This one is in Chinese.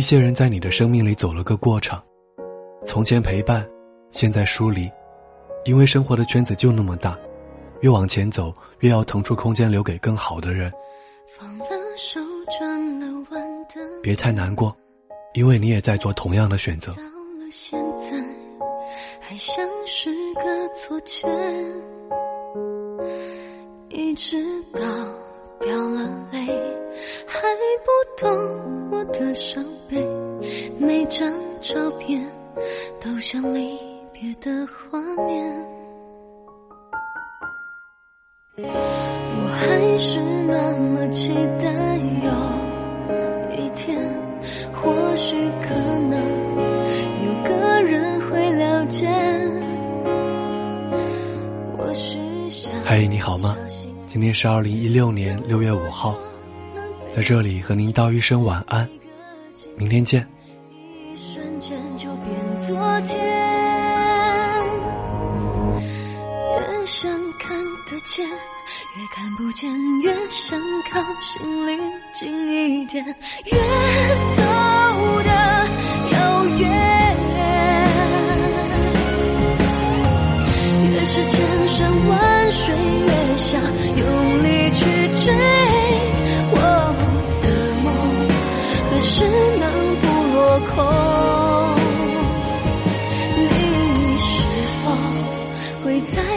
一些人在你的生命里走了个过场，从前陪伴，现在疏离，因为生活的圈子就那么大，越往前走，越要腾出空间留给更好的人。放了手，转了弯的别太难过，因为你也在做同样的选择。到了现在还像是个错觉，一直到掉了泪，还不懂我的伤悲。每张照片都像离别的画面，我还是那么期待有一天，或许可能有个人会了解。嗨，你好吗？今天是二零一六年六月五号，在这里和您道一声晚安，明天见。一瞬间就变昨天，越想看得见，越看不见，越想靠心里近一点，越走的遥远，越是千山万水，越想用力去追。我的梦落空你是否会在